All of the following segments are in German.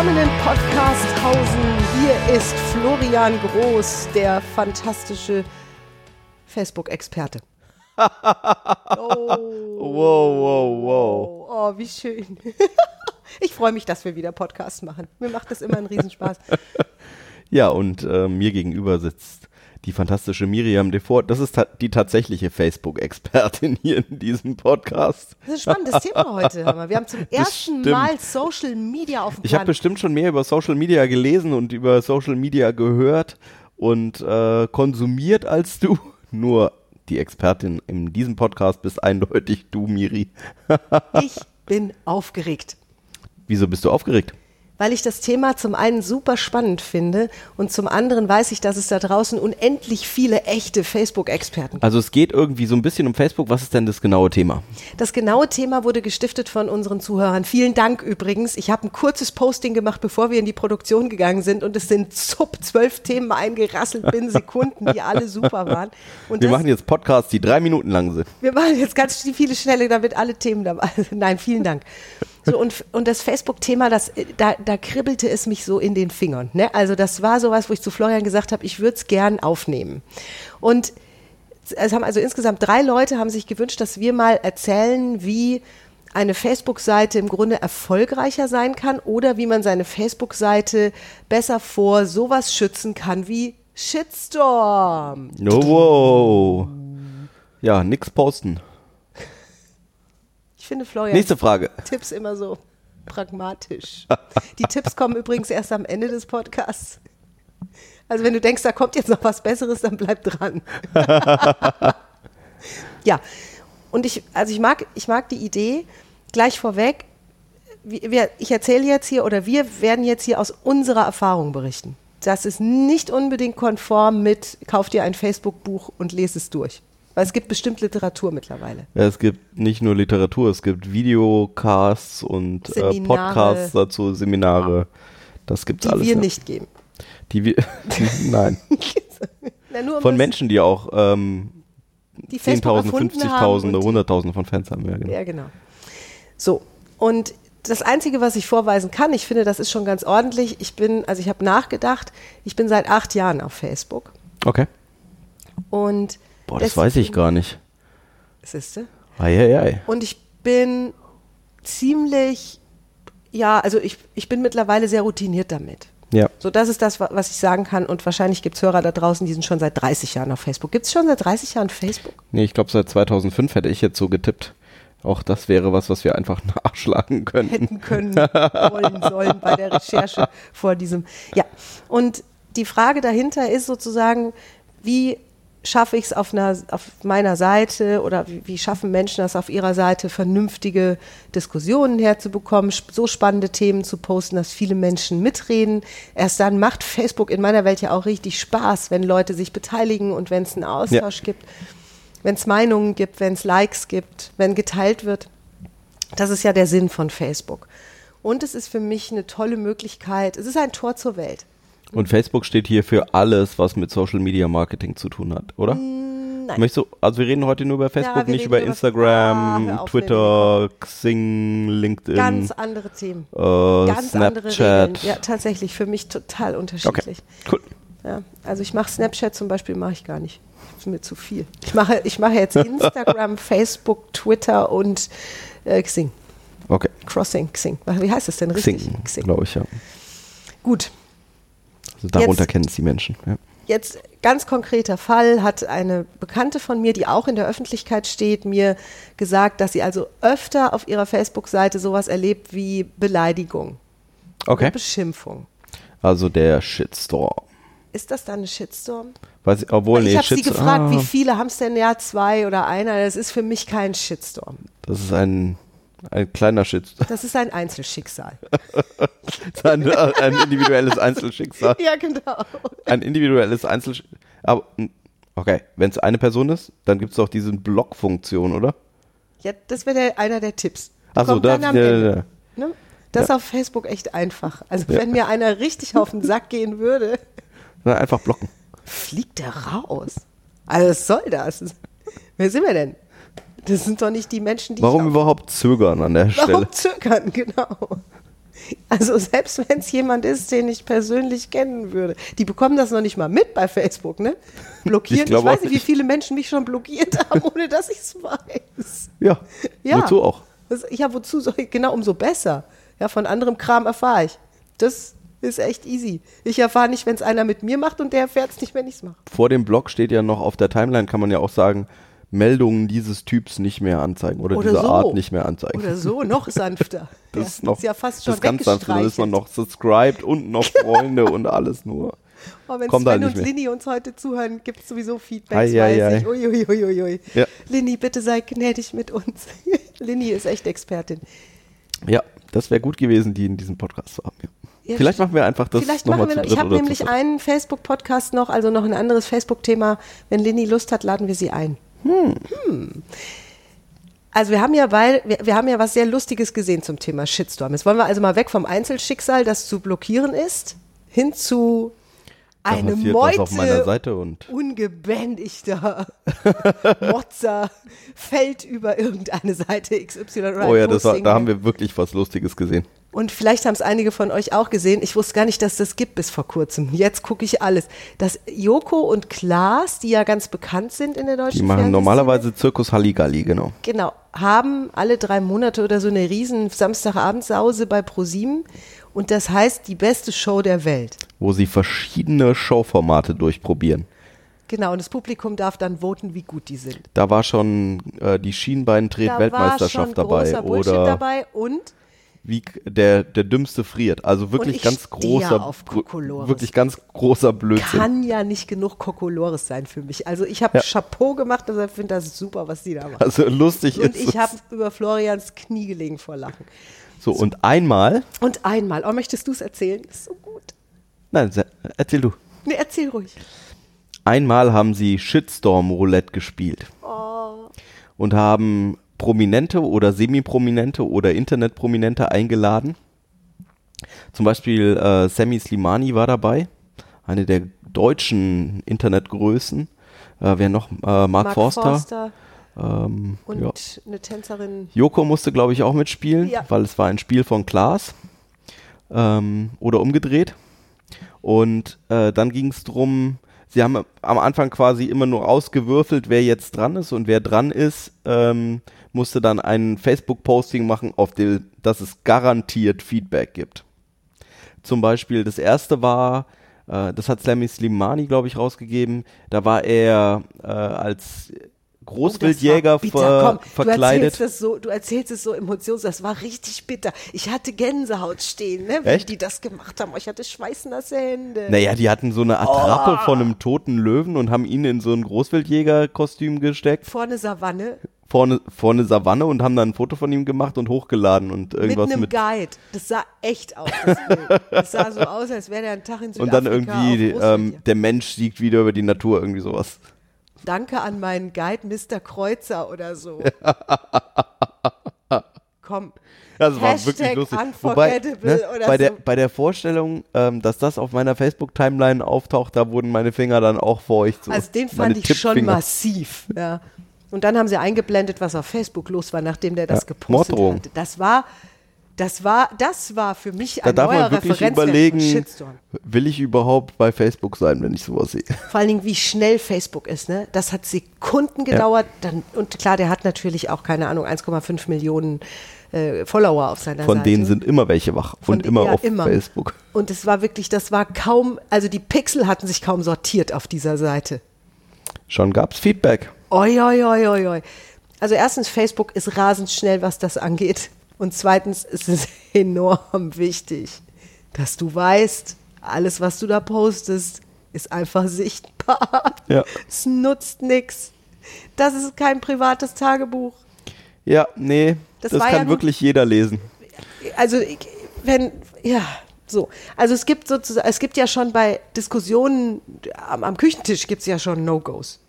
Willkommen in Podcasthausen. Hier ist Florian Groß, der fantastische Facebook-Experte. oh. Wow, wow, wow. Oh, wie schön. Ich freue mich, dass wir wieder Podcast machen. Mir macht das immer einen Riesenspaß. Ja, und äh, mir gegenüber sitzt die fantastische Miriam Devor. Das ist ta die tatsächliche Facebook-Expertin hier in diesem Podcast. Das ist ein spannendes Thema heute. Wir haben zum ersten. Mal Social Media auf dem Ich habe bestimmt schon mehr über Social Media gelesen und über Social Media gehört und äh, konsumiert als du. Nur die Expertin in diesem Podcast bist eindeutig du, Miri. Ich bin aufgeregt. Wieso bist du aufgeregt? Weil ich das Thema zum einen super spannend finde und zum anderen weiß ich, dass es da draußen unendlich viele echte Facebook-Experten gibt. Also es geht irgendwie so ein bisschen um Facebook. Was ist denn das genaue Thema? Das genaue Thema wurde gestiftet von unseren Zuhörern. Vielen Dank übrigens. Ich habe ein kurzes Posting gemacht, bevor wir in die Produktion gegangen sind und es sind sub zwölf Themen eingerasselt binnen Sekunden, die alle super waren. Und Wir das- machen jetzt Podcasts, die drei Minuten lang sind. wir machen jetzt ganz viele schnelle, damit alle Themen dabei sind. Nein, vielen Dank. So, und, und das Facebook-Thema, da, da kribbelte es mich so in den Fingern. Ne? Also das war sowas, wo ich zu Florian gesagt habe, ich würde es gern aufnehmen. Und es haben also insgesamt drei Leute haben sich gewünscht, dass wir mal erzählen, wie eine Facebook-Seite im Grunde erfolgreicher sein kann oder wie man seine Facebook-Seite besser vor sowas schützen kann wie Shitstorm. Oh, wow. Ja, nix posten. Ich finde Florian Nächste Frage. Tipps immer so pragmatisch. Die Tipps kommen übrigens erst am Ende des Podcasts. Also wenn du denkst, da kommt jetzt noch was Besseres, dann bleib dran. ja, und ich, also ich mag, ich mag die Idee gleich vorweg. Wir, ich erzähle jetzt hier oder wir werden jetzt hier aus unserer Erfahrung berichten. Das ist nicht unbedingt konform mit, kauf dir ein Facebook-Buch und lese es durch. Weil es gibt bestimmt Literatur mittlerweile. Ja, es gibt nicht nur Literatur, es gibt Videocasts und äh. Podcasts dazu, Seminare. Das gibt's Die alles. wir ja. nicht geben. Die wir, nein. Na, Von Menschen, die auch ähm, die Facebook Zehntausende, erfunden haben und Fünfzigtausende, die- Hunderttausende von Fans haben. Ja, genau. Ja, genau. So, und das Einzige, was ich vorweisen kann, ich finde, das ist schon ganz ordentlich. Ich bin, also ich habe nachgedacht, ich bin seit acht Jahren auf Facebook. Okay. Und Boah, das weiß ich gar nicht. Siehste? Eieiei. Und ich bin ziemlich, ja, also ich, ich bin mittlerweile sehr routiniert damit. Ja. So, das ist das, wa- was ich sagen kann. Und wahrscheinlich gibt es Hörer da draußen, die sind schon seit 30 Jahren auf Facebook. Gibt es schon seit 30 Jahren Facebook? Nee, ich glaube, seit 2005 hätte ich jetzt so getippt. Auch das wäre was, was wir einfach nachschlagen könnten. hätten können, wollen, sollen bei der Recherche vor diesem. Ja, und die Frage dahinter ist sozusagen, wie schaffe ich es auf, auf meiner Seite oder wie, wie schaffen Menschen das auf ihrer Seite, vernünftige Diskussionen herzubekommen, so spannende Themen zu posten, dass viele Menschen mitreden. Erst dann macht Facebook in meiner Welt ja auch richtig Spaß, wenn Leute sich beteiligen und wenn es einen Austausch gibt, wenn es Meinungen gibt, wenn es Likes gibt, wenn geteilt wird. Das ist ja der Sinn von Facebook. Und es ist für mich eine tolle Möglichkeit. Es ist ein Tor zur Welt. Und Facebook steht hier für alles, was mit Social Media Marketing zu tun hat, oder? Mm, Nein. Möchtest du, also wir reden heute nur über Facebook, wir nicht über über- Ah, Instagram, auf, Twitter, Xing, LinkedIn, Ganz andere Themen. äh, Ganz andere Regeln. Snapchat. Ja, tatsächlich. Für mich total okay, unterschiedlich. cool. Ja, also ich mache Snapchat zum Beispiel, mache ich gar nicht. Das ist mir zu viel. Ich mache, ich mache jetzt Instagram, Facebook, Twitter und äh, Xing. Okay, Crossing, Xing. Wie heißt das denn richtig? Xing, glaube ich, ja. Gut. Also darunter Jetzt- kennen es die Menschen. Ja. Jetzt ganz konkreter Fall hat eine Bekannte von mir, die auch in der Öffentlichkeit steht, mir gesagt, dass sie also öfter auf ihrer Facebook-Seite sowas erlebt wie Beleidigung Okay, Beschimpfung. also der Shitstorm. Ist das dann eine Shitstorm? Weiß ich, obwohl, Weil ich nee, habe sie gefragt, ah, wie viele haben es denn? Ja, zwei oder einer. Das ist für mich kein Shitstorm. Das ist ein, ein kleiner Shitstorm. Das ist ein Einzelschicksal. ein, ein individuelles Einzelschicksal. ja, genau. Ein individuelles Einzelschicksal. Aber, mm, okay, wenn es eine Person ist, dann gibt es doch diese Block-Funktion, oder? Ja, das wäre einer der Tipps. Achso, da, dann am ja, Ende. ja. Ne? Das ist auf Facebook echt einfach. Also wenn mir einer richtig auf den Sack gehen würde, Na, einfach blocken. fliegt der raus. Also was soll das? Wer sind wir denn? Das sind doch nicht die Menschen, die Warum überhaupt zögern an der Stelle? warum zögern, genau. Also selbst wenn es jemand ist, den ich persönlich kennen würde. Die bekommen das noch nicht mal mit bei Facebook, ne? Blockieren. Ich Ich, weiß nicht, wie viele Menschen mich schon blockiert haben, ohne dass ich es weiß. Ja, Ja. wozu auch? Das, ja, wozu soll ich? Genau, umso besser. Ja, von anderem Kram erfahre ich. Das ist echt easy. Ich erfahre nicht, wenn es einer mit mir macht und der erfährt es nicht, wenn ich es mache. Vor dem Blog steht ja noch auf der Timeline, kann man ja auch sagen, Meldungen dieses Typs nicht mehr anzeigen oder, Oder dieser so. Art nicht mehr anzeigen. Oder so, noch sanfter. Das ja, ist noch ja fast schon das ist ganz sanft, dann ist man noch subscribed und noch Freunde und alles nur. Oh, wenn kommt Sven halt und. Lini uns heute zuhören, gibt es sowieso ei, weiß ei. ich. Uiuiuiui. Ja. Lini, bitte sei gnädig mit uns. Lini ist echt Expertin. Ja, das wäre gut gewesen, die in diesem Podcast zu haben. Ja. Ja, Vielleicht stimmt. machen wir einfach das Vielleicht machen wir noch, ich habe nämlich einen Facebook-Podcast noch, also noch ein anderes Facebook-Thema. Wenn Lini Lust hat, laden wir sie ein. Hm. Also wir haben ja weil wir, wir haben ja was sehr Lustiges gesehen zum Thema Shitstorm. Jetzt wollen wir also mal weg vom Einzelschicksal, das zu blockieren ist, hin zu Da eine passiert Meute auf meiner Seite und ungebändigter Motzer fällt über irgendeine Seite XY oder oh ja, war, da haben wir wirklich was Lustiges gesehen. Und vielleicht haben es einige von euch auch gesehen. Ich wusste gar nicht, dass das gibt bis vor kurzem. Jetzt gucke ich alles. Dass Joko und Klaas, die ja ganz bekannt sind in der deutschen Die machen normalerweise Zirkus Halligalli, genau. Genau, haben alle drei Monate oder so eine riesen Samstagabendsause bei ProSieben. Und das heißt, die beste Show der Welt. Wo sie verschiedene Showformate durchprobieren. Genau, und das Publikum darf dann voten, wie gut die sind. Da war schon äh, die Schienbeintret-Weltmeisterschaft da war schon dabei. großer Bullshit Oder dabei und wie der, der Dümmste friert. Also wirklich ich ganz großer, wirklich ganz großer Blödsinn. kann ja nicht genug Kokolores sein für mich. Also ich habe Ja. Chapeau gemacht und ich finde das super, was die da machen. Also lustig Und ist ich es. habe über Florians Knie gelegen vor Lachen. So, und einmal, Und einmal, oh, möchtest du es erzählen? Das ist so gut. nein, erzähl du. Nee, erzähl ruhig. Einmal haben sie Shitstorm Roulette gespielt. Oh. Und haben Prominente oder Semi-Prominente oder Internetprominente eingeladen. Zum Beispiel äh, Sammy Slimani war dabei, eine der deutschen Internetgrößen. Äh, wer noch? Äh, Mark, Forster. Ähm, und ja. eine Tänzerin. Joko musste, glaube ich, auch mitspielen, Ja. weil es war ein Spiel von Klaas. Ähm, oder umgedreht. Und äh, dann ging es drum, sie haben am Anfang quasi immer nur ausgewürfelt, wer jetzt dran ist und wer dran ist, ähm, musste dann ein Facebook-Posting machen, auf dem, dass es garantiert Feedback gibt. Zum Beispiel das erste war, äh, das hat Slammy Slimani, glaube ich, rausgegeben, da war er äh, als Großwildjäger Oh, ver Komm, Du verkleidet. erzählst, das so, du erzählst es so emotionslos. Das war richtig bitter. Ich hatte Gänsehaut stehen, ne, wie die das gemacht haben. Ich hatte schweißnasse Hände. Naja, die hatten so eine Attrappe Oh. von einem toten Löwen und haben ihn in so ein Großwildjägerkostüm gesteckt, Vorne Savanne, vorne, vorne Savanne und haben dann ein Foto von ihm gemacht und hochgeladen und mit irgendwas einem mit. Guide. Das sah echt aus. Das, das sah so aus, als wäre der einen Tag in und Südafrika dann irgendwie, ähm, der Mensch siegt wieder über die Natur, irgendwie sowas. Danke an meinen Guide Mr. Kreuzer oder so. Komm. Das war Hashtag wirklich lustig. Wobei, ne, oder bei, so. der, bei der Vorstellung, ähm, dass das auf meiner Facebook-Timeline auftaucht, da wurden meine Finger dann auch feucht. So. Also den meine fand ich schon massiv. Ja. Und dann haben sie eingeblendet, was auf Facebook los war, nachdem der das Ja, gepostet Morddrohung. hatte. Das war, das war, das war für mich Da ein darf neuer man wirklich überlegen, von will ich überhaupt bei Facebook sein, wenn ich sowas sehe. Vor allen Dingen, wie schnell Facebook ist. Ne? Das hat Sekunden gedauert. Dann, und klar, der hat natürlich auch, keine Ahnung, 1,5 Millionen äh, Follower auf seiner Von Seite. denen sind immer welche wach Von und den- immer ja, auf immer. Facebook. Und es war wirklich, das war kaum, also die Pixel hatten sich kaum sortiert auf dieser Seite. Schon gab's Feedback. Oi, oi, oi, oi, oi. Also erstens, Facebook ist rasend schnell, was das angeht. Und zweitens ist es enorm wichtig, dass du weißt, alles, was du da postest, ist einfach sichtbar. Ja. Es nutzt nichts. Das ist kein privates Tagebuch. Ja, nee, Das das, kann ja wirklich jeder lesen. Also wenn, ja, so. Also es gibt sozusagen, es gibt ja schon bei Diskussionen am, am Küchentisch gibt es ja schon No-Gos.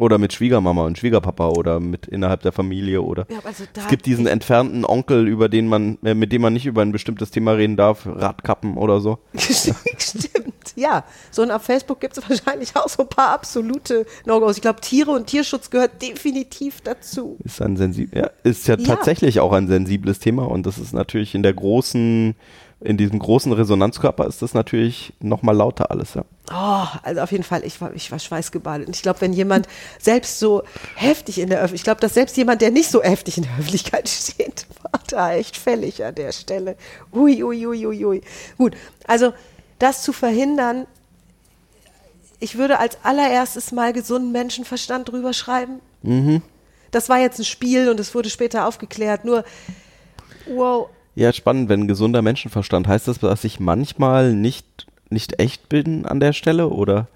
Oder mit Schwiegermama und Schwiegerpapa oder mit innerhalb der Familie oder Ja, also es gibt diesen entfernten Onkel, über den man, äh, mit dem man nicht über ein bestimmtes Thema reden darf, Radkappen oder so. Stimmt, Ja, so und auf Facebook gibt es wahrscheinlich auch so ein paar absolute No-Gos. Ich glaube, Tiere und Tierschutz gehört definitiv dazu. Ist ein sensib ja, ist ja, ja, tatsächlich auch ein sensibles Thema und das ist natürlich in der großen, in diesem großen Resonanzkörper ist das natürlich nochmal lauter alles, ja. Oh, also auf jeden Fall, ich war, ich war schweißgebadet. Und ich glaube, wenn jemand selbst so heftig in der Öffentlichkeit, ich glaube, dass selbst jemand, der nicht so heftig in der Öffentlichkeit steht, war da echt fällig an der Stelle. Ui, ui, ui, ui, ui. Gut, also das zu verhindern, ich würde als allererstes mal gesunden Menschenverstand drüber schreiben. Mhm. Das war jetzt ein Spiel und es wurde später aufgeklärt. Nur, wow. Ja, spannend, wenn gesunder Menschenverstand heißt das, dass ich manchmal nicht, nicht echt bin an der Stelle oder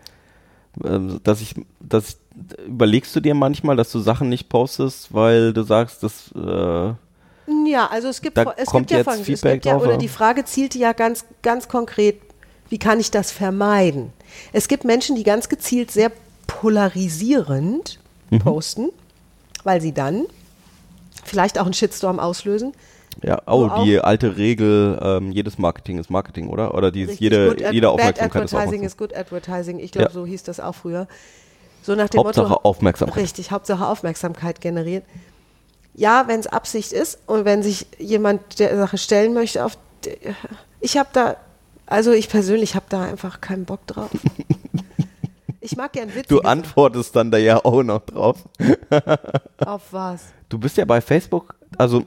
äh, dass ich, dass überlegst du dir manchmal, dass du Sachen nicht postest, weil du sagst, dass äh, ja, also es gibt, es gibt ja folgendes, es gibt ja, oder die Frage zielte ja ganz, ganz konkret wie kann ich das vermeiden? Es gibt Menschen, die ganz gezielt sehr polarisierend mhm. posten, weil sie dann vielleicht auch einen Shitstorm auslösen. Ja, oh, die alte Regel, ähm, jedes Marketing ist Marketing, oder? Oder dieses jede, jede Aufmerksamkeit bad Advertising ist Good Advertising. Ich glaube, ja. so hieß das auch früher. So nach dem Hauptsache Motto, Aufmerksamkeit. Richtig, Hauptsache Aufmerksamkeit generiert. Ja, wenn es Absicht ist und wenn sich jemand der Sache stellen möchte, auf ich habe da also ich persönlich habe da einfach keinen Bock drauf. Ich mag gern Witze. Du antwortest dann da ja auch noch drauf. Auf was? Du bist ja bei Facebook, also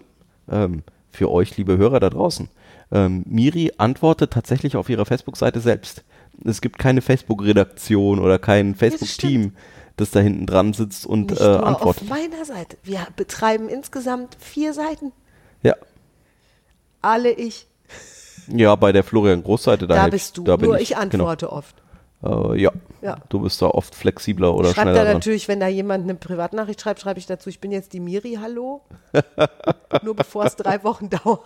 ähm, für euch, liebe Hörer da draußen, ähm, Miri antwortet tatsächlich auf ihrer Facebook-Seite selbst. Es gibt keine Facebook-Redaktion oder kein Facebook-Team, das da hinten dran sitzt und Nicht äh, antwortet. Auf meiner Seite. Wir betreiben insgesamt vier Seiten. Ja. Alle ich. Ja, bei der Florian Großseite, da, da bist du. Da Nur ich, ich genau. antworte genau. oft. Äh, ja. ja. Du bist da oft flexibler oder ich schneller. Schreibt da natürlich, wenn da jemand eine Privatnachricht schreibt, schreibe ich dazu, ich bin jetzt die Miri, hallo. Nur bevor es drei Wochen dauert.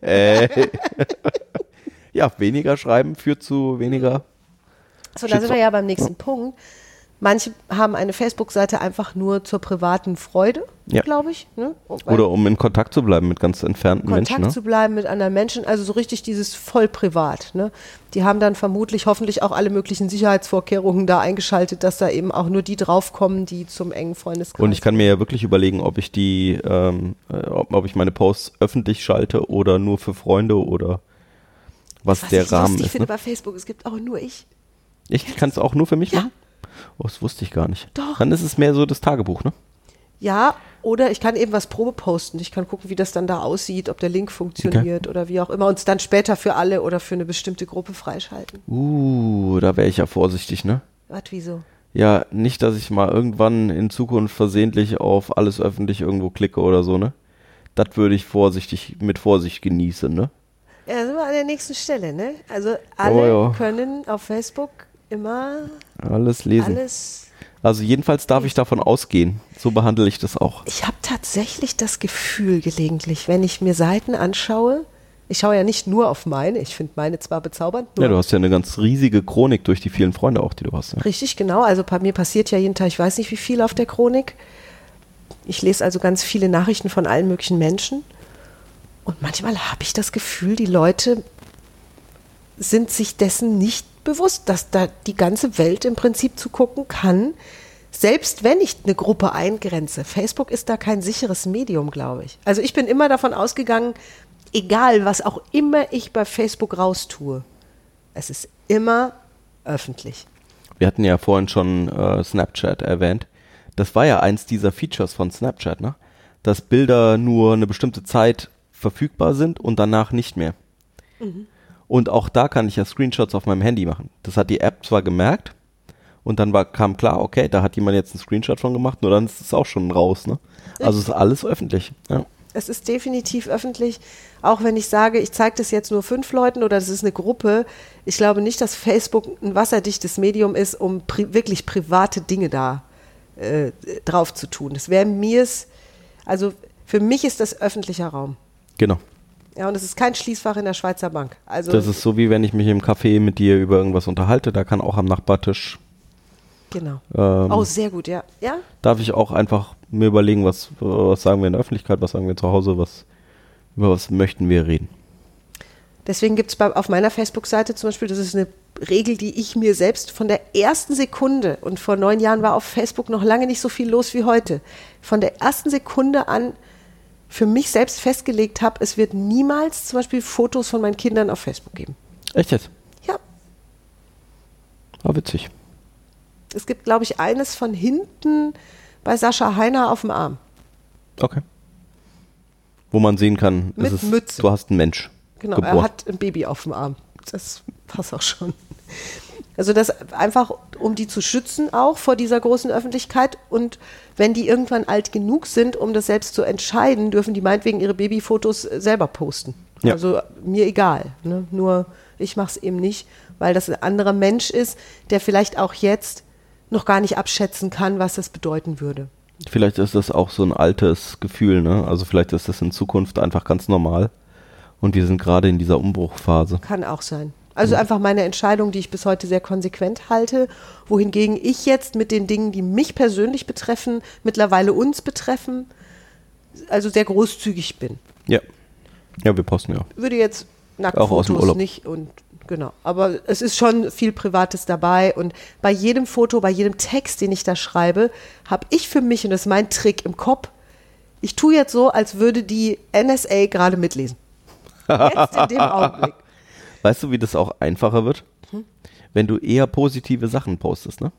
Äh. ja, weniger schreiben führt zu weniger. So, da sind wir ja beim nächsten. Punkt. Manche haben eine Facebook-Seite einfach nur zur privaten Freude, ja. glaube ich. Ne? Oder um in Kontakt zu bleiben mit ganz entfernten Kontakt Menschen. Kontakt ne? zu bleiben mit anderen Menschen, also so richtig dieses voll privat. Ne? Die haben dann vermutlich hoffentlich auch alle möglichen Sicherheitsvorkehrungen da eingeschaltet, dass da eben auch nur die draufkommen, die zum engen Freundeskreis. Und ich kann mir ja wirklich überlegen, ob ich die, ähm, äh, ob, ob, ich meine Posts öffentlich schalte oder nur für Freunde oder was, was der Rahmen ist. Ich finde ne? bei Facebook, es gibt auch nur ich. Ich kann es auch nur für mich ja. machen? Oh, das wusste ich gar nicht. Doch. Dann ist es mehr so das Tagebuch, ne? Ja, oder ich kann eben was Probe posten. Ich kann gucken, wie das dann da aussieht, ob der Link funktioniert okay. oder wie auch immer und es dann später für alle oder für eine bestimmte Gruppe freischalten. Uh, da wäre ich ja vorsichtig, ne? Was, wieso? Ja, nicht, dass ich mal irgendwann in Zukunft versehentlich auf alles öffentlich irgendwo klicke oder so, ne? Das würde ich vorsichtig, mit Vorsicht genießen, ne? Ja, sind wir an der nächsten Stelle, ne? Also alle oh, ja. können auf Facebook immer alles lesen. Alles also jedenfalls darf ich davon ausgehen. So behandle ich das auch. Ich habe tatsächlich das Gefühl gelegentlich, wenn ich mir Seiten anschaue, ich schaue ja nicht nur auf meine, ich finde meine zwar bezaubernd. ja, du hast ja eine ganz riesige Chronik durch die vielen Freunde auch, die du hast. Ja. Richtig, genau. Also bei mir passiert ja jeden Tag, ich weiß nicht wie viel auf der Chronik. Ich lese also ganz viele Nachrichten von allen möglichen Menschen. Und manchmal habe ich das Gefühl, die Leute sind sich dessen nicht bewusst, dass da die ganze Welt im Prinzip zugucken kann, selbst wenn ich eine Gruppe eingrenze. Facebook ist da kein sicheres Medium, glaube ich. Also ich bin immer davon ausgegangen, egal was auch immer ich bei Facebook raustue, es ist immer öffentlich. Wir hatten ja vorhin schon äh, Snapchat erwähnt. Das war ja eins dieser Features von Snapchat, ne? Dass Bilder nur eine bestimmte Zeit verfügbar sind und danach nicht mehr. Mhm. Und auch da kann ich ja Screenshots auf meinem Handy machen. Das hat die App zwar gemerkt und dann war, kam klar, okay, da hat jemand jetzt einen Screenshot von gemacht, nur dann ist es auch schon raus. Ne? Also ist alles öffentlich. Ja. Es ist definitiv öffentlich, auch wenn ich sage, ich zeige das jetzt nur fünf Leuten oder das ist eine Gruppe. Ich glaube nicht, dass Facebook ein wasserdichtes Medium ist, um pri wirklich private Dinge da äh, drauf zu tun. Das wäre mir es, also für mich ist das öffentlicher Raum. Genau. Ja, und es ist kein Schließfach in der Schweizer Bank. Also das ist so, wie wenn ich mich im Café mit dir über irgendwas unterhalte. Da kann auch am Nachbartisch. Genau. Ähm, oh, sehr gut, ja. ja. Darf ich auch einfach mir überlegen, was, was sagen wir in der Öffentlichkeit, was sagen wir zu Hause, was, über was möchten wir reden. Deswegen gibt es auf meiner Facebook-Seite zum Beispiel, das ist eine Regel, die ich mir selbst von der ersten Sekunde, und vor neun Jahren war auf Facebook noch lange nicht so viel los wie heute, von der ersten Sekunde an für mich selbst festgelegt habe, es wird niemals zum Beispiel Fotos von meinen Kindern auf Facebook geben. Echt jetzt? Ja. Ah, witzig. Es gibt, glaube ich, eines von hinten bei Sascha Heiner auf dem Arm. Okay. Wo man sehen kann, Mit es ist, Mütze. du hast einen Mensch. Genau, geboren. er hat ein Baby auf dem Arm. Das passt auch schon. Also das einfach, um die zu schützen auch vor dieser großen Öffentlichkeit. Und wenn die irgendwann alt genug sind, um das selbst zu entscheiden, dürfen die meinetwegen ihre Babyfotos selber posten. Ja. Also mir egal. Ne? Nur ich mache es eben nicht, weil das ein anderer Mensch ist, der vielleicht auch jetzt noch gar nicht abschätzen kann, was das bedeuten würde. Vielleicht ist das auch so ein altes Gefühl, ne? Also vielleicht ist das in Zukunft einfach ganz normal. Und wir sind gerade in dieser Umbruchphase. Kann auch sein. Also einfach meine Entscheidung, die ich bis heute sehr konsequent halte, wohingegen ich jetzt mit den Dingen, die mich persönlich betreffen, mittlerweile uns betreffen, also sehr großzügig bin. Ja. Ja, wir posten ja. Würde jetzt Nacktfotos nicht und genau. Aber es ist schon viel Privates dabei und bei jedem Foto, bei jedem Text, den ich da schreibe, habe ich für mich, und das ist mein Trick im Kopf, ich tue jetzt so, als würde die NSA gerade mitlesen. Jetzt in dem Augenblick. Weißt du, wie das auch einfacher wird? Hm? Wenn du eher positive Sachen postest, ne?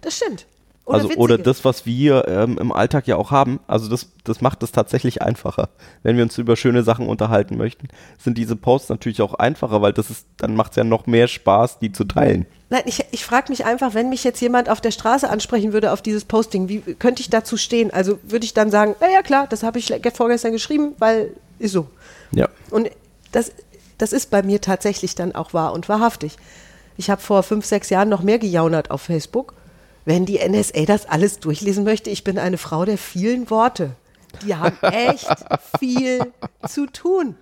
Das stimmt. also witzige. oder das, was wir ähm, im Alltag ja auch haben. Also das, das macht es tatsächlich einfacher. Wenn wir uns über schöne Sachen unterhalten möchten, sind diese Posts natürlich auch einfacher, weil das ist, dann macht es ja noch mehr Spaß, die zu teilen. Nein, ich, ich frage mich einfach, wenn mich jetzt jemand auf der Straße ansprechen würde auf dieses Posting, wie könnte ich dazu stehen? Also würde ich dann sagen, na ja klar, das habe ich vorgestern geschrieben, weil ist so. Ja. Und das, das ist bei mir tatsächlich dann auch wahr und wahrhaftig. Ich habe vor fünf, sechs Jahren noch mehr gejaunert auf Facebook. Wenn die NSA das alles durchlesen möchte, ich bin eine Frau der vielen Worte. Die haben echt viel zu tun.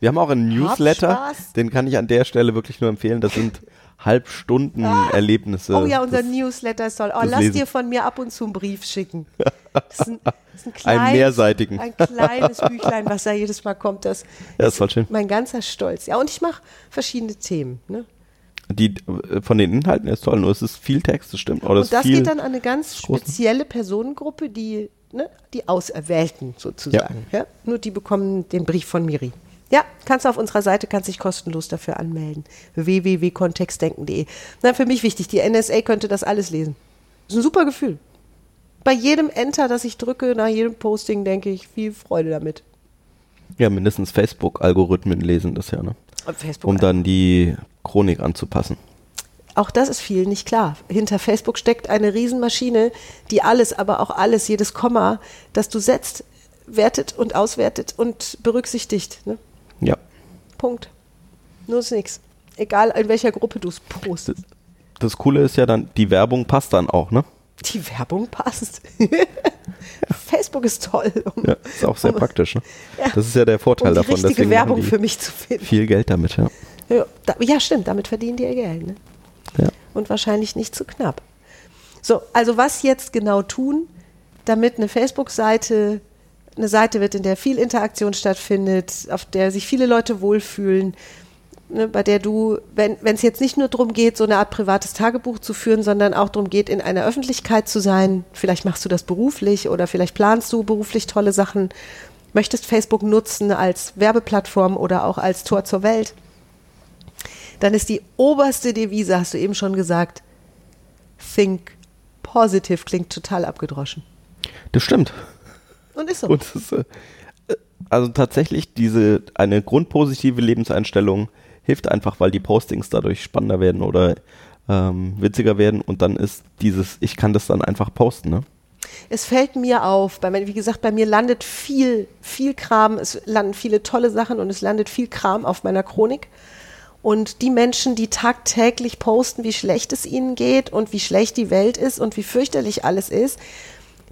Wir haben auch einen Newsletter, den kann ich an der Stelle wirklich nur empfehlen. Das sind Halbstunden-Erlebnisse. Oh ja, unser das, Newsletter ist toll. Oh, das lass Lesen. dir von mir ab und zu einen Brief schicken. Das ist ein, das ist ein, kleines, Einen mehrseitigen. Ein kleines Büchlein, was da jedes Mal kommt. Das Ja, ist voll schön. mein ganzer Stolz. Ja, und ich mache verschiedene Themen. Ne? Die äh, von den Inhalten ist toll, nur es ist viel Text, das stimmt. Oder Und das geht dann an eine ganz spezielle Personengruppe, die, ne, die Auserwählten sozusagen. Ja. Nur die bekommen den Brief von Miri. Ja, kannst du auf unserer Seite, kannst dich kostenlos dafür anmelden. www.kontextdenken.de. Na, für mich wichtig, die NSA könnte das alles lesen. Das ist ein super Gefühl. Bei jedem Enter, das ich drücke, nach jedem Posting denke ich, viel Freude damit. ja, mindestens Facebook-Algorithmen lesen das ja, ne? Facebook Um dann die Chronik anzupassen. Auch das ist vielen nicht klar. Hinter Facebook steckt eine Riesenmaschine, die alles, aber auch alles, jedes Komma, das du setzt, wertet und auswertet und berücksichtigt. Ne? Ja. Punkt. Nur ist nichts. Egal in welcher Gruppe du es postest. Das Coole ist ja dann, die Werbung passt dann auch, ne? Die Werbung passt. Facebook ist toll. Um, Ja, ist auch sehr um, praktisch, ne? Ja. Das ist ja der Vorteil um die davon. richtige Werbung für mich zu finden. viel Geld damit, ja. Ja, da, ja, stimmt, damit verdienen die ihr Geld. Ne? ja. und wahrscheinlich nicht zu knapp. So, also was jetzt genau tun, damit eine Facebook-Seite eine Seite wird, in der viel Interaktion stattfindet, auf der sich viele Leute wohlfühlen, ne, bei der du, wenn es jetzt nicht nur darum geht, so eine Art privates Tagebuch zu führen, sondern auch darum geht, in einer Öffentlichkeit zu sein, vielleicht machst du das beruflich oder vielleicht planst du beruflich tolle Sachen, möchtest Facebook nutzen als Werbeplattform oder auch als Tor zur Welt, dann ist die oberste Devise, hast du eben schon gesagt, think positive klingt total abgedroschen. Das stimmt. Und ist so. Und ist, äh, also tatsächlich diese eine grundpositive Lebenseinstellung hilft einfach, weil die Postings dadurch spannender werden oder ähm, witziger werden und dann ist dieses, ich kann das dann einfach posten, ne? Es fällt mir auf, bei mir, wie gesagt, bei mir landet viel, viel Kram, es landen viele tolle Sachen und es landet viel Kram auf meiner Chronik. Und die Menschen, die tagtäglich posten, wie schlecht es ihnen geht und wie schlecht die Welt ist und wie fürchterlich alles ist,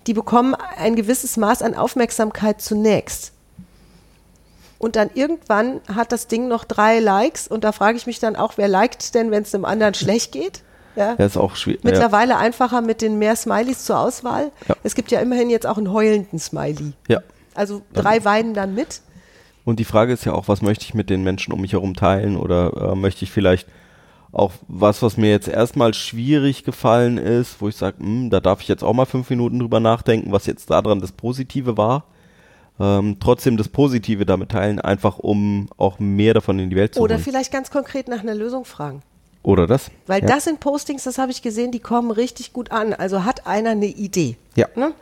die bekommen ein gewisses Maß an Aufmerksamkeit zunächst. Und dann irgendwann hat das Ding noch drei Likes und da frage ich mich dann auch, wer liked denn, wenn es dem anderen schlecht geht? Ja. Ja, ist auch schwierig. Ja. Mittlerweile einfacher mit den mehr Smileys zur Auswahl. Ja. Es gibt ja immerhin jetzt auch einen heulenden Smiley. ja. Also drei weinen dann mit. Und die Frage ist ja auch, was möchte ich mit den Menschen um mich herum teilen oder äh, möchte ich vielleicht auch was, was mir jetzt erstmal schwierig gefallen ist, wo ich sage, da darf ich jetzt auch mal fünf Minuten drüber nachdenken, was jetzt daran das Positive war. Ähm, trotzdem das Positive damit teilen, einfach um auch mehr davon in die Welt zu Oder holen. vielleicht ganz konkret nach einer Lösung fragen. Oder das? Weil ja. das sind Postings, das habe ich gesehen, die kommen richtig gut an. Also hat einer eine Idee. Ja. Ne?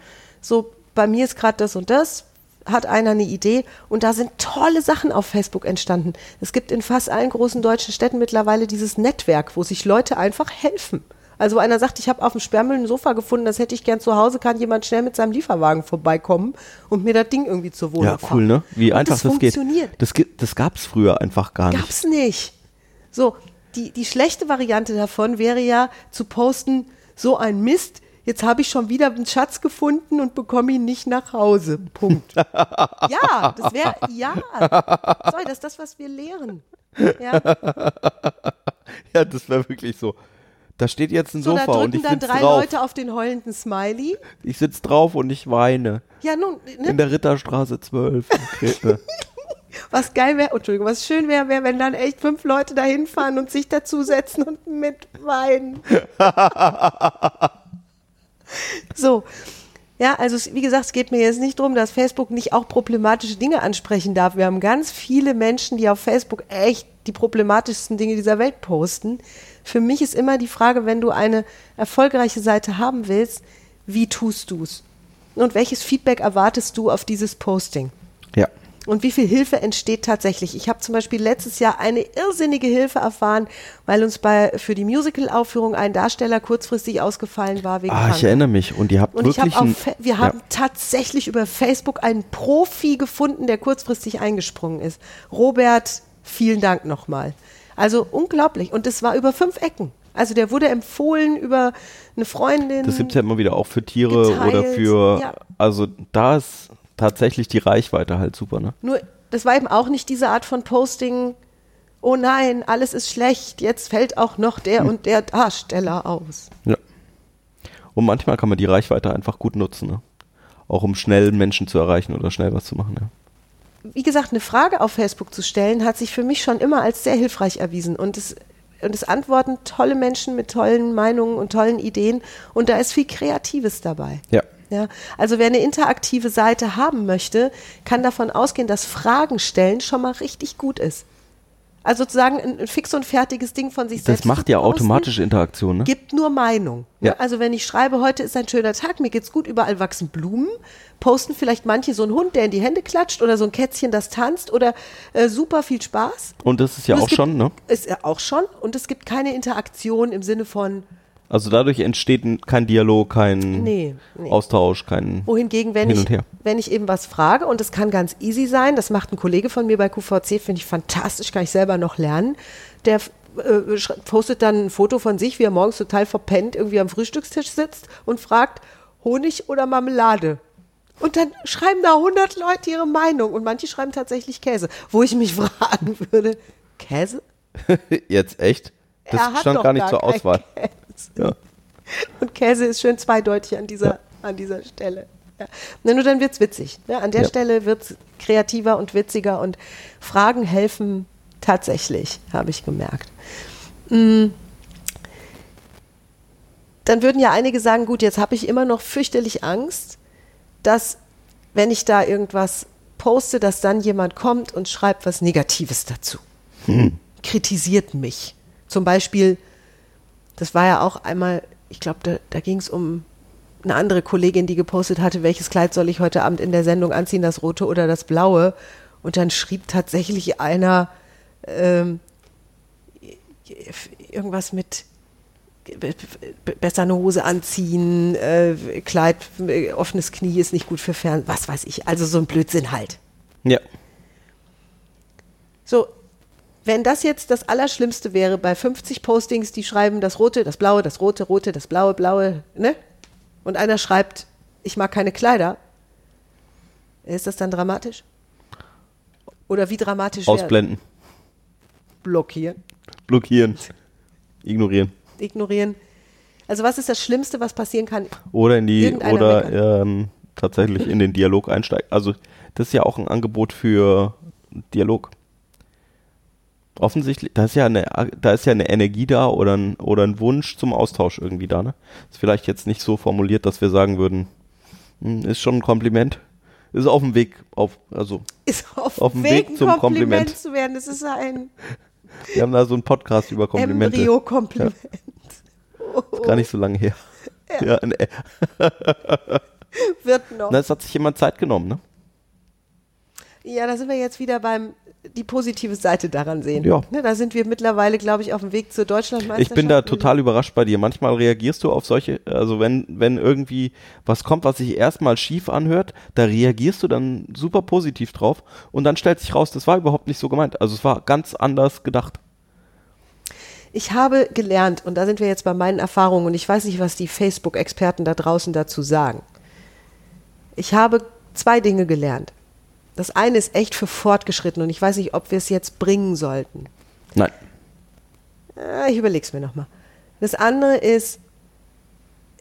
So, bei mir ist gerade das und das, hat einer eine Idee und da sind tolle Sachen auf Facebook entstanden. Es gibt in fast allen großen deutschen Städten mittlerweile dieses Netzwerk, wo sich Leute einfach helfen. Also wo einer sagt, ich habe auf dem Sperrmüll ein Sofa gefunden, das hätte ich gern zu Hause, kann jemand schnell mit seinem Lieferwagen vorbeikommen und mir das Ding irgendwie zur Wohnung Ja, fahren. cool, ne? Wie und einfach das, das, funktioniert. geht. Das, das gab es früher einfach gar nicht. Gab's nicht. So, die, die schlechte Variante davon wäre ja zu posten, so ein Mist, jetzt habe ich schon wieder einen Schatz gefunden und bekomme ihn nicht nach Hause. Punkt. ja, das wäre, ja. Sorry, das ist das, was wir lehren. Ja. Ja, das wäre wirklich so. Da steht jetzt ein So, da Sofa und ich dann sitze drei drauf. Leute auf den heulenden Smiley. Ich sitze drauf und ich weine. Ja, nun, In ne, der Ritterstraße 12. Okay. äh, was geil wäre, Entschuldigung, was schön wäre, wäre, wenn dann echt fünf Leute da hinfahren und sich dazusetzen und mitweinen. so. Ja, also wie gesagt, es geht mir jetzt nicht darum, dass Facebook nicht auch problematische Dinge ansprechen darf. Wir haben ganz viele Menschen, die auf Facebook echt die problematischsten Dinge dieser Welt posten. Für mich ist immer die Frage, wenn du eine erfolgreiche Seite haben willst, wie tust du es? Und welches Feedback erwartest du auf dieses Posting? ja. Und wie viel Hilfe entsteht tatsächlich? Ich habe zum Beispiel letztes Jahr eine irrsinnige Hilfe erfahren, weil uns bei für die Musical-Aufführung ein Darsteller kurzfristig ausgefallen war wegen Ah, ich Krankheit. erinnere mich. Und ihr habt Und ich wirklich. habe ein- auf, wir ja. haben tatsächlich über Facebook einen Profi gefunden, der kurzfristig eingesprungen ist. Robert, vielen Dank nochmal. Also unglaublich. Und das war über fünf Ecken. Also der wurde empfohlen über eine Freundin. Das gibt es ja immer wieder auch für Tiere geteilt, oder für. ja. Also da ist tatsächlich die Reichweite halt super, ne? Nur, das war eben auch nicht diese Art von Posting. Oh nein, alles ist schlecht. Jetzt fällt auch noch der Hm. und der Darsteller aus. Ja. Und manchmal kann man die Reichweite einfach gut nutzen, ne? Auch um schnell Menschen zu erreichen oder schnell was zu machen, ja. Wie gesagt, eine Frage auf Facebook zu stellen, hat sich für mich schon immer als sehr hilfreich erwiesen. Und es, und es antworten tolle Menschen mit tollen Meinungen und tollen Ideen. Und da ist viel Kreatives dabei. Ja. Ja, also wer eine interaktive Seite haben möchte, kann davon ausgehen, dass Fragen stellen schon mal richtig gut ist. Also sozusagen ein, ein fix und fertiges Ding von sich selbst. Das macht ja posten, automatische Interaktion, ne? Gibt nur Meinung. ne? Ja. Also wenn ich schreibe, heute ist ein schöner Tag, mir geht's gut, überall wachsen Blumen, posten vielleicht manche so einen Hund, der in die Hände klatscht oder so ein Kätzchen, das tanzt oder äh, super viel Spaß. Und das ist ja Und auch gibt- schon, ne? Ist ja auch schon. Und es gibt keine Interaktion im Sinne von, Also dadurch entsteht kein Dialog, kein Nee, nee. Austausch, kein. Wohingegen, wenn Hin ich, und her. wenn ich eben was frage, und das kann ganz easy sein, das macht ein Kollege von mir bei QVC, finde ich fantastisch, kann ich selber noch lernen, der äh, postet dann ein Foto von sich, wie er morgens total verpennt irgendwie am Frühstückstisch sitzt und fragt, Honig oder Marmelade? Und dann schreiben da 100 Leute ihre Meinung und manche schreiben tatsächlich Käse, wo ich mich fragen würde, Käse? Jetzt echt? Das Er stand gar nicht gar zur Auswahl. Ja. Und Käse ist schön zweideutig an dieser, an dieser Stelle. Ja. Na, nur dann wird's witzig. Ja, an der Ja. Stelle wird's kreativer und witziger und Fragen helfen tatsächlich, habe ich gemerkt. Mm. Dann würden ja einige sagen, gut, jetzt habe ich immer noch fürchterlich Angst, dass wenn ich da irgendwas poste, dass dann jemand kommt und schreibt was Negatives dazu. Kritisiert mich. Zum Beispiel, das war ja auch einmal, ich glaube, da, da ging es um eine andere Kollegin, die gepostet hatte, welches Kleid soll ich heute Abend in der Sendung anziehen, das rote oder das blaue. Und dann schrieb tatsächlich einer ähm, irgendwas mit be- be- besser eine Hose anziehen, äh, Kleid, äh, offenes Knie ist nicht gut für Fern, was weiß ich. Also so ein Blödsinn halt. Ja. So, wenn das jetzt das Allerschlimmste wäre bei 50 Postings, die schreiben das Rote, das Blaue, das Rote, Rote, das Blaue, Blaue, ne? Und einer schreibt, ich mag keine Kleider, ist das dann dramatisch? Oder wie dramatisch Ausblenden, blockieren, blockieren, ignorieren. ignorieren? Also was ist das Schlimmste, was passieren kann? Oder in die, oder ähm, tatsächlich in den Dialog einsteigen. Also das ist ja auch ein Angebot für Dialog. Offensichtlich, da ist ja eine, da ist ja eine Energie da oder ein, oder ein Wunsch zum Austausch irgendwie da, ne? Ist vielleicht jetzt nicht so formuliert, dass wir sagen würden, hm, ist schon ein Kompliment. Ist auf dem Weg auf, also Ist auf, Auf dem Weg, Weg zum Kompliment, Kompliment. zu werden. Das ist ein wir haben da so einen Podcast über Komplimente. Embryo-Kompliment. Ist gar nicht so lange her. Ja, ne. Wird noch. Na, es hat sich jemand Zeit genommen, ne? Ja, da sind wir jetzt wieder beim die positive Seite daran sehen. Ja. Ne, da sind wir mittlerweile, glaube ich, auf dem Weg zur Deutschlandmeisterschaft. Ich bin da total überrascht bei dir. Manchmal reagierst du auf solche, also wenn, wenn irgendwie was kommt, was sich erstmal schief anhört, da reagierst du dann super positiv drauf und dann stellt sich raus, das war überhaupt nicht so gemeint. Also es war ganz anders gedacht. Ich habe gelernt, und da sind wir jetzt bei meinen Erfahrungen, und ich weiß nicht, was die Facebook-Experten da draußen dazu sagen. Ich habe zwei Dinge gelernt. Das eine ist echt für fortgeschritten und ich weiß nicht, ob wir es jetzt bringen sollten. Nein. Äh, Ich überlege es mir nochmal. Das andere ist,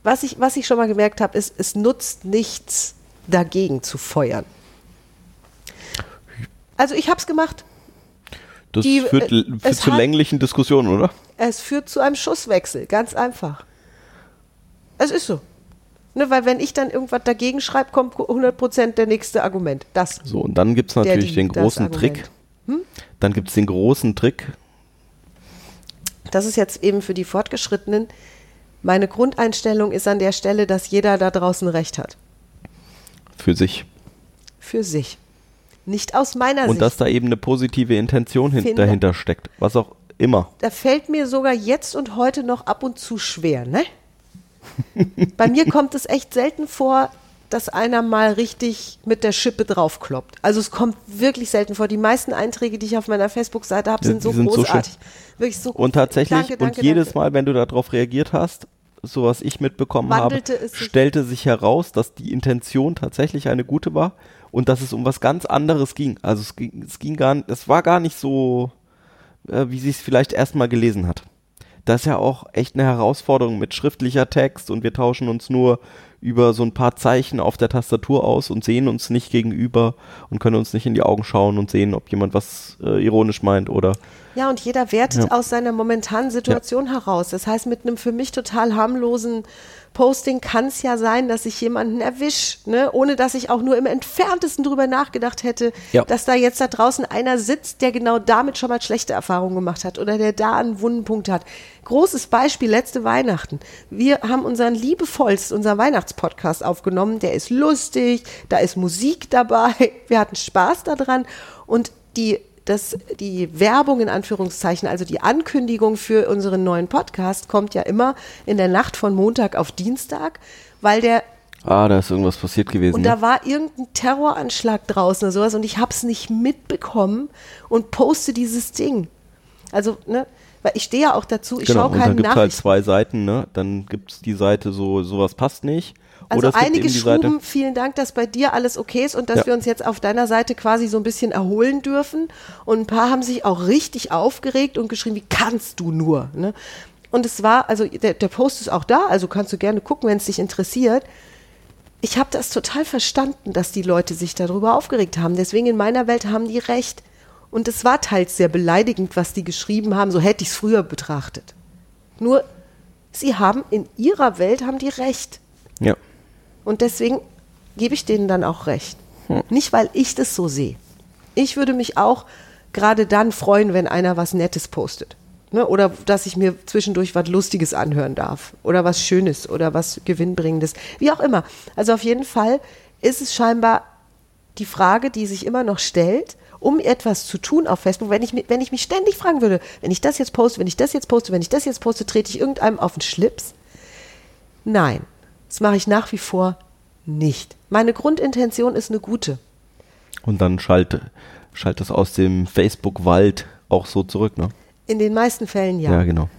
was ich, was ich schon mal gemerkt habe, ist, es nutzt nichts, dagegen zu feuern. Also ich habe es gemacht. Das Die, führt, äh, führt zu hat- länglichen Diskussionen, oder? Es führt zu einem Schusswechsel, ganz einfach. Es ist so. Ne, weil wenn ich dann irgendwas dagegen schreibe, kommt 100% der nächste Argument. Das. So, und dann gibt es natürlich den großen. Trick. Dann gibt es den großen Trick. Das ist jetzt eben für die Fortgeschrittenen. Meine Grundeinstellung ist an der Stelle, dass jeder da draußen Recht hat. Für sich. Für sich. Nicht aus meiner Und Sicht. dass da eben eine positive Intention hin dahinter steckt. Was auch immer. da fällt mir sogar jetzt und heute noch ab und zu schwer, ne? Bei mir kommt es echt selten vor, dass einer mal richtig mit der Schippe draufkloppt. Also es kommt wirklich selten vor. Die meisten Einträge, die ich auf meiner Facebook-Seite habe, sind so sind so großartig. Wirklich so Und tatsächlich, Danke, danke, und jedes danke. Mal, wenn du darauf reagiert hast, so was ich mitbekommen Wandelte habe, sich. stellte sich heraus, dass die Intention tatsächlich eine gute war und dass es um was ganz anderes ging. Also es ging, es ging gar nicht, es war gar nicht so, äh, wie sie es vielleicht erstmal gelesen hat. Das ist ja auch echt eine Herausforderung mit schriftlicher Text und wir tauschen uns nur über so ein paar Zeichen auf der Tastatur aus und sehen uns nicht gegenüber und können uns nicht in die Augen schauen und sehen, ob jemand was äh, ironisch meint oder Ja, und jeder wertet Ja. aus seiner momentanen Situation heraus. Das heißt, mit einem für mich total harmlosen Posting kann es ja sein, dass ich jemanden erwische, ne? ohne dass ich auch nur im entferntesten drüber nachgedacht hätte, Ja. dass da jetzt da draußen einer sitzt, der genau damit schon mal schlechte Erfahrungen gemacht hat oder der da einen wunden Punkt hat. Großes Beispiel, letzte Weihnachten. Wir haben unseren liebevollst, unseren Weihnachtspodcast aufgenommen. Der ist lustig, da ist Musik dabei, wir hatten Spaß daran und die das, die Werbung in Anführungszeichen, also die Ankündigung für unseren neuen Podcast kommt ja immer in der Nacht von Montag auf Dienstag, weil der Ah, da ist irgendwas passiert gewesen. und ne? da war irgendein Terroranschlag draußen oder sowas und ich habe es nicht mitbekommen und poste dieses Ding. Also, ne, weil ich stehe ja auch dazu, ich genau, schaue und dann keine gibt es halt Nachrichten. zwei Seiten, ne? Dann gibt es die Seite so, sowas passt nicht. Also einige eben die Seite. schruben, vielen Dank, dass bei dir alles okay ist und dass Ja. wir uns jetzt auf deiner Seite quasi so ein bisschen erholen dürfen. Und ein paar haben sich auch richtig aufgeregt und geschrieben, wie kannst du nur? Ne? Und es war, also der, der Post ist auch da, also kannst du gerne gucken, wenn es dich interessiert. Ich habe das total verstanden, dass die Leute sich darüber aufgeregt haben. Deswegen in meiner Welt haben die recht. Und es war teils sehr beleidigend, was die geschrieben haben, so hätte ich es früher betrachtet. Nur, sie haben in ihrer Welt haben die recht. Ja. Und deswegen gebe ich denen dann auch recht. Nicht, weil ich das so sehe. Ich würde mich auch gerade dann freuen, wenn einer was Nettes postet. Ne? Oder dass ich mir zwischendurch was Lustiges anhören darf. Oder was Schönes oder was Gewinnbringendes. Wie auch immer. Also auf jeden Fall ist es scheinbar die Frage, die sich immer noch stellt, um etwas zu tun auf Facebook, wenn ich, wenn ich mich ständig fragen würde, wenn ich das jetzt poste, wenn ich das jetzt poste, wenn ich das jetzt poste, trete ich irgendeinem auf den Schlips? Nein, das mache ich nach wie vor nicht. Meine Grundintention ist eine gute. Und dann schalt, schalt das aus dem Facebook-Wald auch so zurück, ne? In den meisten Fällen ja. Ja, genau.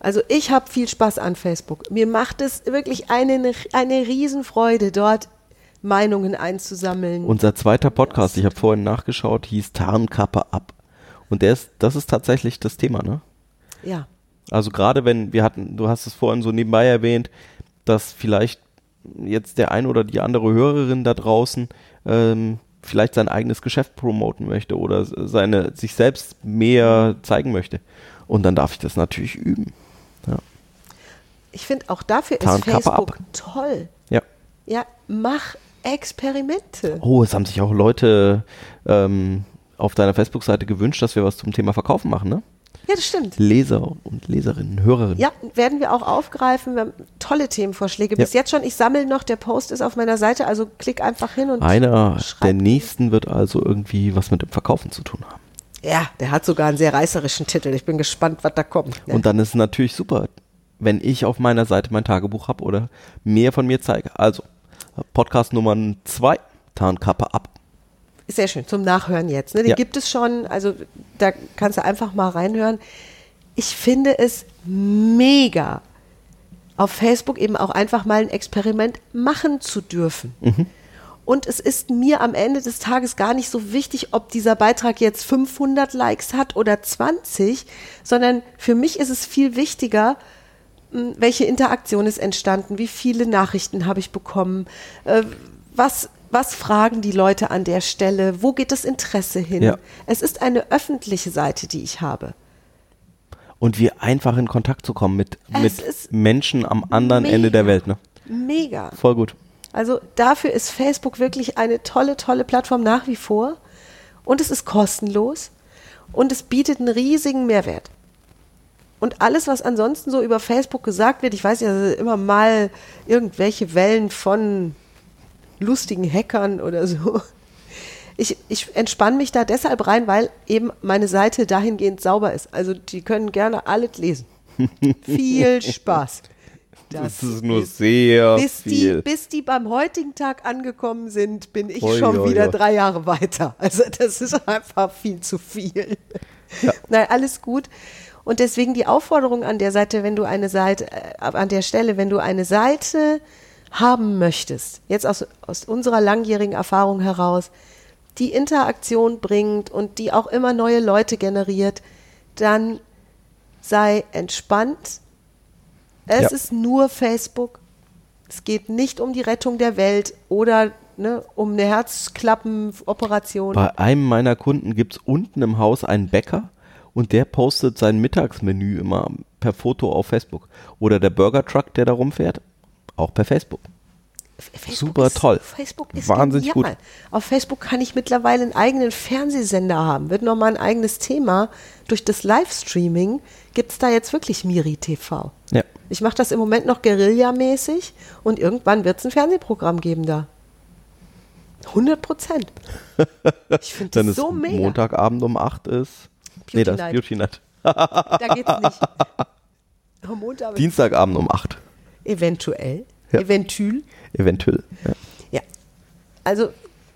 Also ich habe viel Spaß an Facebook. Mir macht es wirklich eine, eine Riesenfreude, dort Meinungen einzusammeln. Unser zweiter Podcast, ich habe vorhin nachgeschaut, hieß Tarnkappe ab. Und der ist, das ist tatsächlich das Thema, ne? ja. Also gerade wenn wir hatten, du hast es vorhin so nebenbei erwähnt, dass vielleicht jetzt der ein oder die andere Hörerin da draußen ähm, vielleicht sein eigenes Geschäft promoten möchte oder seine, sich selbst mehr zeigen möchte. Und dann darf ich das natürlich üben. Ja. Ich finde auch dafür ist Tarnkappe Facebook ab. toll. ja. Ja, mach Experimente. Oh, es haben sich auch Leute ähm, auf deiner Facebook-Seite gewünscht, dass wir was zum Thema Verkaufen machen, ne? Ja, das stimmt. Leser und Leserinnen, Hörerinnen. Ja, werden wir auch aufgreifen. Wir haben tolle Themenvorschläge. Bis jetzt schon, ich sammle noch, der Post ist auf meiner Seite, also klick einfach hin und Einer der schreib. nächsten wird also irgendwie was mit dem Verkaufen zu tun haben. Ja, der hat sogar einen sehr reißerischen Titel. Ich bin gespannt, was da kommt. ne? Und dann ist es natürlich super, wenn ich auf meiner Seite mein Tagebuch habe oder mehr von mir zeige. Also, Podcast Nummer zwei, Tarnkappe ab. Sehr schön, zum Nachhören jetzt. Ne? Den Ja. gibt es schon, also da kannst du einfach mal reinhören. Ich finde es mega, auf Facebook eben auch einfach mal ein Experiment machen zu dürfen. Und es ist mir am Ende des Tages gar nicht so wichtig, ob dieser Beitrag jetzt 500 Likes hat oder 20, sondern für mich ist es viel wichtiger, welche Interaktion ist entstanden, wie viele Nachrichten habe ich bekommen, äh, was, was fragen die Leute an der Stelle, wo geht das Interesse hin. Ja. Es ist eine öffentliche Seite, die ich habe. Und wie einfach in Kontakt zu kommen mit, Es mit Menschen am anderen mega. Ende der Welt. Ne? Mega. Voll gut. Also dafür ist Facebook wirklich eine tolle, tolle Plattform nach wie vor. Und es ist kostenlos und es bietet einen riesigen Mehrwert. Und alles, was ansonsten so über Facebook gesagt wird, ich weiß ja immer mal irgendwelche Wellen von lustigen Hackern oder so. Ich, ich entspanne mich da deshalb rein, weil eben meine Seite dahingehend sauber ist. Also die können gerne alles lesen. Viel Spaß. Das, ist nur sehr bis die, viel. bis die beim heutigen Tag angekommen sind, bin ich Oi, schon wieder drei Jahre weiter. Also das ist einfach viel zu viel. Nein, alles gut. Und deswegen die Aufforderung an der Seite, wenn du eine Seite, äh, an der Stelle, wenn du eine Seite haben möchtest, jetzt aus, aus unserer langjährigen Erfahrung heraus, die Interaktion bringt und die auch immer neue Leute generiert, dann sei entspannt. Es Ja. ist nur Facebook. Es geht nicht um die Rettung der Welt oder ne, um eine Herzklappenoperation. Bei einem meiner Kunden gibt es unten im Haus einen Bäcker und der postet sein Mittagsmenü immer per Foto auf Facebook. Oder der Burger Truck, der da rumfährt, auch per Facebook. Facebook super ist, toll. Facebook ist Wahnsinnig genial. Auf Facebook kann ich mittlerweile einen eigenen Fernsehsender haben. Wird nochmal ein eigenes Thema. Durch das Livestreaming gibt es da jetzt wirklich Miri TV. Ja. Ich mache das im Moment noch Guerilla-mäßig und irgendwann wird es ein Fernsehprogramm geben da. 100 Prozent. Ich finde das ist so mega. Montagabend um 8 ist. nee, das ist Night. Beauty Night. Da geht's nicht. Montag Dienstagabend um 8. eventuell. Ja. Eventuell. Eventuell. Ja. Ja. Also,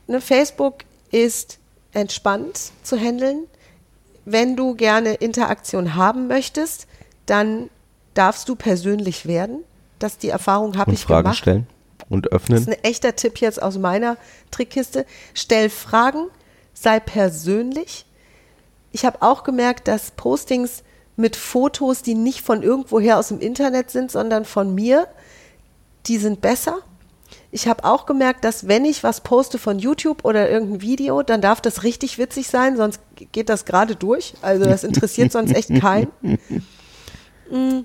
ne, Facebook ist entspannt zu handeln. Wenn du gerne Interaktion haben möchtest, dann darfst du persönlich werden. Das die Erfahrung habe ich Fragen gemacht. stellen und Das öffnen. ist ein echter Tipp jetzt aus meiner Trickkiste. Stell Fragen, sei persönlich. Ich habe auch gemerkt, dass Postings mit Fotos, die nicht von irgendwoher aus dem Internet sind, sondern von mir, die sind besser. Ich habe auch gemerkt, dass wenn ich was poste von YouTube oder irgendein Video, dann darf das richtig witzig sein, sonst geht das gerade durch. Also das interessiert sonst echt keinen. Mm.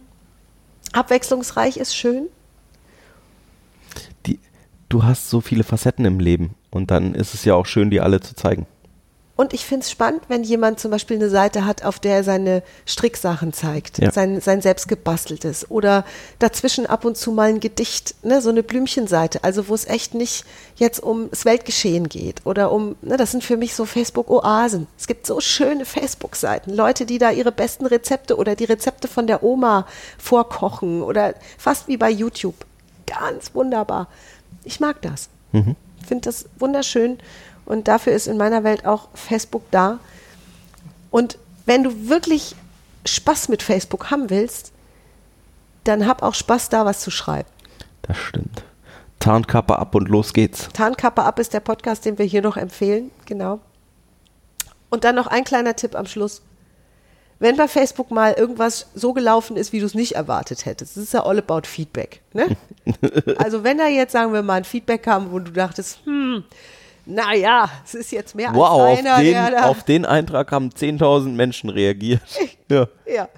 Abwechslungsreich ist schön. Die, du hast so viele Facetten im Leben und dann ist es ja auch schön, die alle zu zeigen. Und ich finde es spannend, wenn jemand zum Beispiel eine Seite hat, auf der er seine Stricksachen zeigt, Ja. sein, sein selbst gebasteltes oder dazwischen ab und zu mal ein Gedicht, ne, so eine Blümchenseite, also wo es echt nicht jetzt um das Weltgeschehen geht oder um, ne, das sind für mich so Facebook-Oasen. Es gibt so schöne Facebook-Seiten, Leute, die da ihre besten Rezepte oder die Rezepte von der Oma vorkochen oder fast wie bei YouTube. Ganz wunderbar. Ich mag das. Ich finde das wunderschön und dafür ist in meiner Welt auch Facebook da. Und wenn du wirklich Spaß mit Facebook haben willst, dann hab auch Spaß da, was zu schreiben. Das stimmt. Tarnkappe ab und los geht's. Tarnkappe ab ist der Podcast, den wir hier noch empfehlen. Genau. Und dann noch ein kleiner Tipp am Schluss. Wenn bei Facebook mal irgendwas so gelaufen ist, wie du es nicht erwartet hättest, das ist ja all about Feedback. Ne? also wenn da jetzt, sagen wir mal, ein Feedback kam, wo du dachtest, hm, naja, es ist jetzt mehr Wow, als auf einer, den, der da. auf den Eintrag haben 10.000 Menschen reagiert. Ja. ja.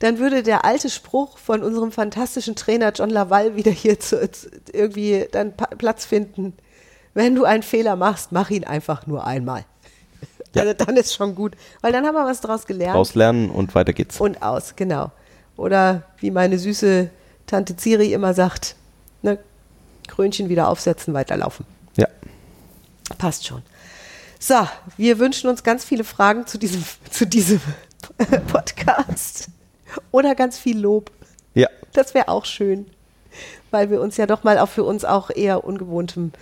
Dann würde der alte Spruch von unserem fantastischen Trainer John Laval wieder hier zu, irgendwie dann Platz finden. Wenn du einen Fehler machst, mach ihn einfach nur einmal. Ja. Also dann ist schon gut, weil dann haben wir was draus gelernt. Rauslernen und weiter geht's. Und aus, genau. Oder wie meine süße Tante Ziri immer sagt, ne, Krönchen wieder aufsetzen, weiterlaufen. Ja. Passt schon. So, wir wünschen uns ganz viele Fragen zu diesem, zu diesem Podcast. Oder ganz viel Lob. Ja. Das wäre auch schön. Weil wir uns ja doch mal auch für uns auch eher ungewohntem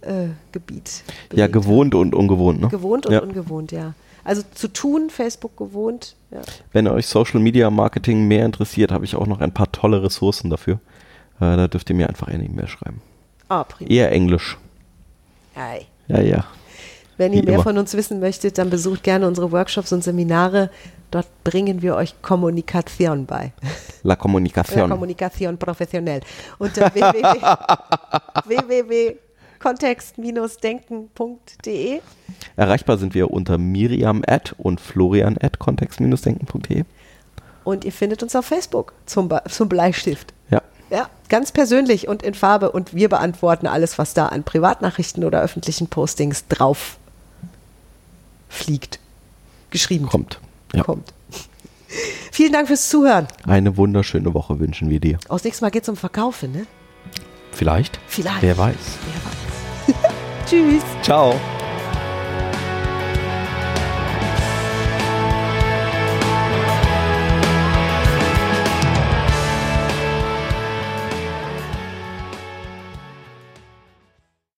äh, Gebiet Ja, gewohnt und ungewohnt, ne? Gewohnt und ja. ungewohnt, ja. Also zu tun, Facebook gewohnt. Ja. Wenn euch Social Media Marketing mehr interessiert, habe ich auch noch ein paar tolle Ressourcen dafür. Äh, da dürft ihr mir einfach eine E-Mail schreiben. Ah, prima. Eher Englisch. Ei. Ja, ja. Wenn ihr Wie mehr immer. von uns wissen möchtet, dann besucht gerne unsere Workshops und Seminare. Dort bringen wir euch Kommunikation bei. La Kommunikation. Kommunikation professionell. Unter www www.kontext-denken.de Erreichbar sind wir unter Miriam und Florian at kontext-denken.de. und ihr findet uns auf Facebook zum, zum Bleistift. Ganz persönlich und in Farbe und wir beantworten alles, was da an Privatnachrichten oder öffentlichen Postings drauf fliegt. Geschrieben Kommt. Ja. kommt. Vielen Dank fürs Zuhören. Eine wunderschöne Woche wünschen wir dir. Aus nächstes Mal geht es um Verkaufen, ne? Vielleicht? Vielleicht. Wer weiß. Wer weiß. Tschüss. Ciao.